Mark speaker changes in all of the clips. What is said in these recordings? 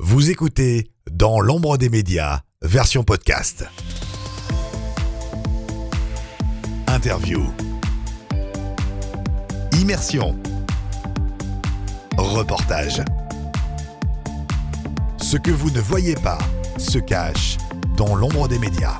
Speaker 1: Vous écoutez Dans l'ombre des médias, version podcast. Interview. Immersion. Reportage. Ce que vous ne voyez pas se cache dans l'ombre des médias.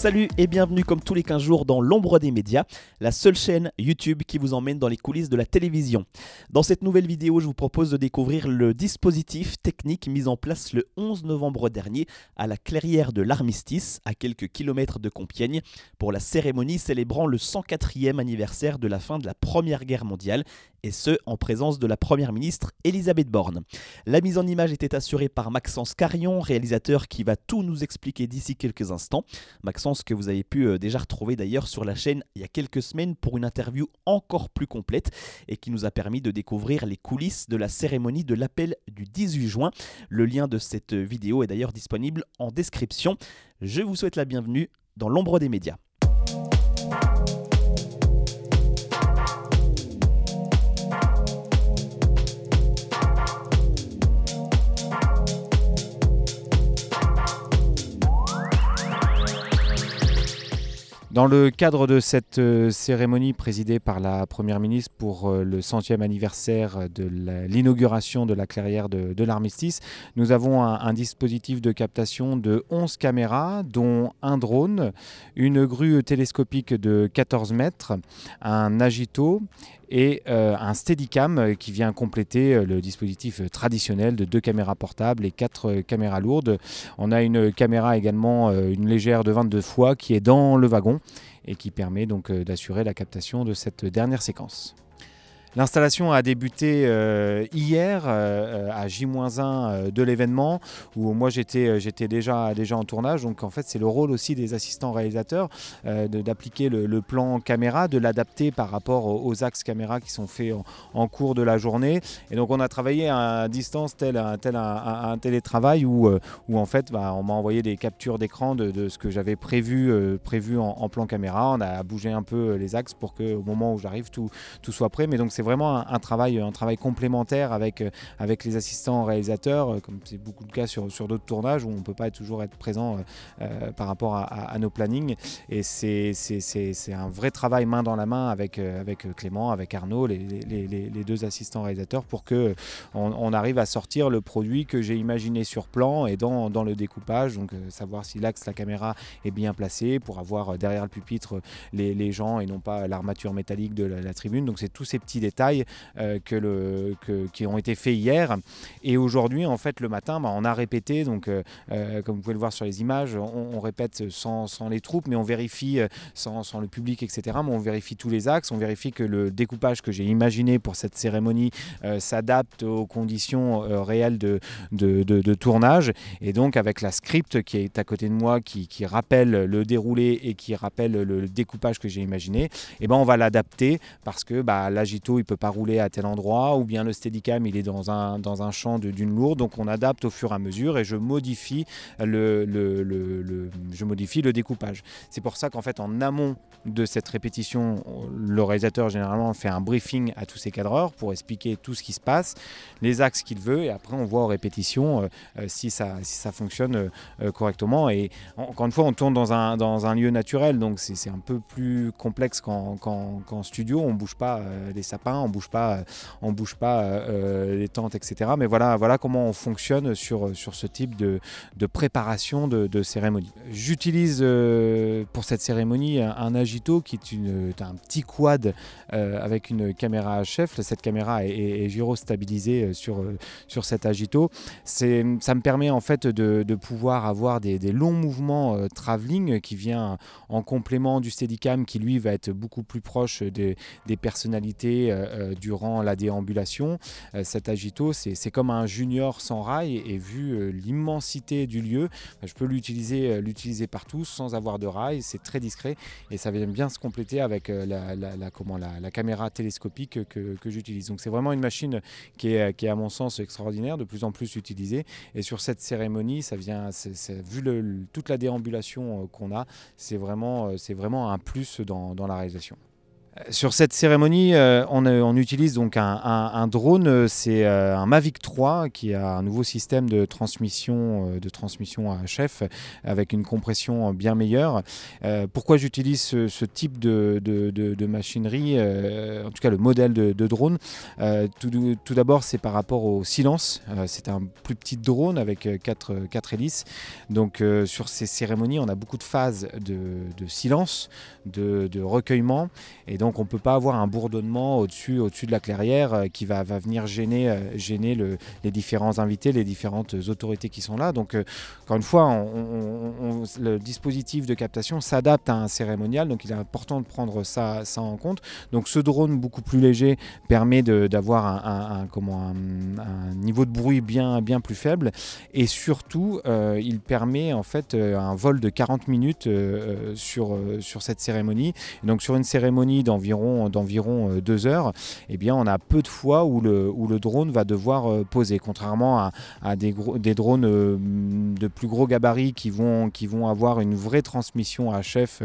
Speaker 2: Salut et bienvenue comme tous les 15 jours dans l'ombre des médias, la seule chaîne YouTube qui vous emmène dans les coulisses de la télévision. Dans cette nouvelle vidéo, je vous propose de découvrir le dispositif technique mis en place le 11 novembre dernier à la clairière de l'Armistice, à quelques kilomètres de Compiègne, pour la cérémonie célébrant le 104e anniversaire de la fin de la Première Guerre mondiale, et ce en présence de la Première ministre Elisabeth Borne. La mise en image était assurée par Maxence Carion, réalisateur qui va tout nous expliquer d'ici quelques instants. Maxence que vous avez pu euh, déjà retrouver d'ailleurs sur la chaîne il y a quelques semaines pour une interview encore plus complète et qui nous a permis de découvrir les coulisses de la cérémonie de l'appel du 18 juin. Le lien de cette vidéo est d'ailleurs disponible en description. Je vous souhaite la bienvenue dans l'ombre des médias.
Speaker 3: Le cadre de cette euh, cérémonie présidée par la Première ministre pour euh, le centième anniversaire de l'inauguration de la clairière de, l'armistice, nous avons un, dispositif de captation de 11 caméras, dont un drone, une grue télescopique de 14 mètres, un agito et euh, un Steadicam qui vient compléter le dispositif traditionnel de deux caméras portables et quatre caméras lourdes. On a une caméra également, une légère de 22 fois qui est dans le wagon et qui permet donc euh, d'assurer la captation de cette dernière séquence. L'installation a débuté euh, hier euh, à J-1 euh, de l'événement où moi j'étais j'étais déjà, déjà en tournage. Donc en fait c'est le rôle aussi des assistants réalisateurs d'appliquer le, plan caméra, de l'adapter par rapport aux, axes caméra qui sont faits en, cours de la journée. Et donc on a travaillé à distance tel un, tel un, télétravail où, où en fait bah, on m'a envoyé des captures d'écran de, ce que j'avais prévu, prévu en, plan caméra. On a bougé un peu les axes pour qu'au moment où j'arrive tout, tout soit prêt. Mais donc c'est vraiment un, travail, un travail complémentaire avec, euh, avec les assistants réalisateurs, euh, comme c'est beaucoup le cas sur, sur d'autres tournages où on ne peut pas toujours être présent euh, par rapport à, nos plannings. Et c'est un vrai travail main dans la main avec, avec Clément, avec Arnaud, les, les, deux assistants réalisateurs, pour que on, arrive à sortir le produit que j'ai imaginé sur plan et dans, dans le découpage. Donc savoir si l'axe, la caméra est bien placé pour avoir derrière le pupitre les, gens et non pas l'armature métallique de la, la tribune. Donc c'est tous ces petits détails euh, que le, qui ont été faits hier. Et aujourd'hui, en fait, le matin, bah, on a répété. Donc, euh, euh, comme vous pouvez le voir sur les images, on, répète sans, les troupes, mais on vérifie sans, le public, etc. Mais on vérifie tous les axes. On vérifie que le découpage que j'ai imaginé pour cette cérémonie s'adapte aux conditions réelles de, tournage. Et donc, avec la script qui est à côté de moi, qui, qui rappelle le déroulé et qui rappelle le découpage que j'ai imaginé, et eh ben, on va l'adapter parce que bah, l'agito, il peut pas rouler à tel endroit, ou bien le Steadicam il est dans un, dans un champ d'une lourde, donc on adapte au fur et à mesure et je modifie le, le, le, je modifie le découpage. C'est pour ça qu'en fait en amont de cette répétition, le réalisateur généralement fait un briefing à tous ses cadreurs pour expliquer tout ce qui se passe, les axes qu'il veut, et après on voit en répétition euh, euh, si, ça, si ça fonctionne euh, correctement. Et encore une fois, on tourne dans un, dans un lieu naturel, donc c'est un peu plus complexe qu'en studio, on bouge pas les sapins, bouge pas, euh, on bouge pas euh, euh, les tentes, etc. Mais voilà, voilà comment on fonctionne sur, sur ce type de, de préparation de, cérémonie. J'utilise pour cette cérémonie un, agito qui est une, un petit quad avec une caméra chef. Cette caméra est, est, gyrostabilisée sur, sur cet agito. Ça me permet en fait de, de pouvoir avoir des, longs mouvements travelling qui vient en complément du Steadicam qui lui va être beaucoup plus proche des, des personnalités euh, durant la déambulation. Euh, cet agito, c'est comme un junior sans rail et, vu euh, l'immensité du lieu, je peux l'utiliser l'utiliser partout sans avoir de rail. C'est très discret et ça vient bien se compléter avec la, caméra télescopique que, j'utilise. Donc c'est vraiment une machine qui est, à mon sens extraordinaire, de plus en plus utilisée. Et sur cette cérémonie, ça vient, vu toute la déambulation qu'on a, c'est vraiment, un plus dans la réalisation. Sur cette cérémonie, euh, on, utilise donc un, drone, c'est euh, un Mavic 3 qui a un nouveau système de transmission, euh, de transmission à chef avec une compression bien meilleure. pourquoi j'utilise ce, type de, machinerie, en tout cas le modèle de, drone Tout, d'abord, c'est par rapport au silence. c'est un plus petit drone avec 4, quatre hélices. Donc sur ces cérémonies, on a beaucoup de phases de, silence, de recueillement. Et donc on ne peut pas avoir un bourdonnement au-dessus au de la clairière euh, qui va, va venir gêner, euh, gêner le, les différents invités, les différentes autorités qui sont là. Donc euh, encore une fois, le dispositif de captation s'adapte à un cérémonial, donc il est important de prendre ça, ça en compte. Donc ce drone beaucoup plus léger permet d'avoir un, un, niveau de bruit bien, bien plus faible et surtout il permet en fait un vol de 40 minutes sur, sur cette cérémonie. donc sur une cérémonie d'environ d'environ euh, deux heures, eh bien on a peu de fois où le, où le drone va devoir euh, poser, contrairement à, des, drones euh, de plus gros gabarits qui vont, qui vont avoir une vraie transmission à chef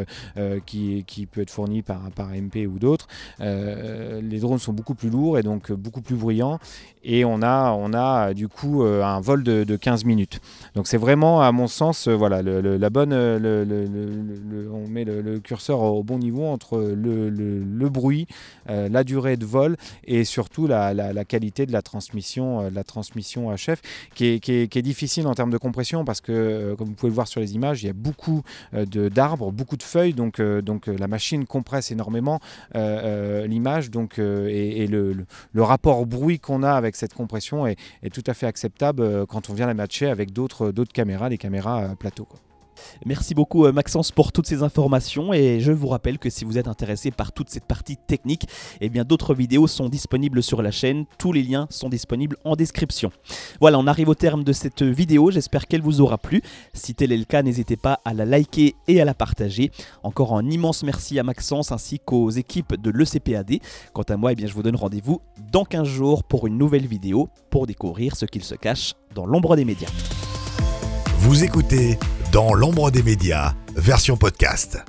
Speaker 3: qui, qui, peut être fournie par, par MP ou d'autres. les drones sont beaucoup plus lourds et donc beaucoup plus bruyants et on a, on a du coup un vol de, de 15 minutes. Donc c'est vraiment à mon sens voilà, la bonne, on met le, curseur au bon niveau entre le, bruit, euh, la durée de vol et surtout la, qualité de la transmission, euh, la transmission à chef, qui est, qui, est, difficile en termes de compression parce que, euh, comme vous pouvez le voir sur les images, il y a beaucoup d'arbres, beaucoup de feuilles, donc, donc la machine compresse énormément l'image, donc et, le, le, rapport bruit qu'on a avec cette compression est, tout à fait acceptable quand on vient la matcher avec d'autres caméras, des caméras plateau.
Speaker 2: Merci beaucoup euh, Maxence pour toutes ces informations et je vous rappelle que si vous êtes intéressé par toute cette partie technique, eh bien d'autres vidéos sont disponibles sur la chaîne, tous les liens sont disponibles en description. Voilà, on arrive au terme de cette vidéo, j'espère qu'elle vous aura plu. Si tel est le cas, n'hésitez pas à la liker et à la partager. Encore un immense merci à Maxence ainsi qu'aux équipes de l'ECPAD. Quant à moi, eh bien, je vous donne rendez-vous dans 15 jours pour une nouvelle vidéo pour découvrir ce qu'il se cache dans l'ombre des médias.
Speaker 1: Vous écoutez Dans l'ombre des médias, version podcast.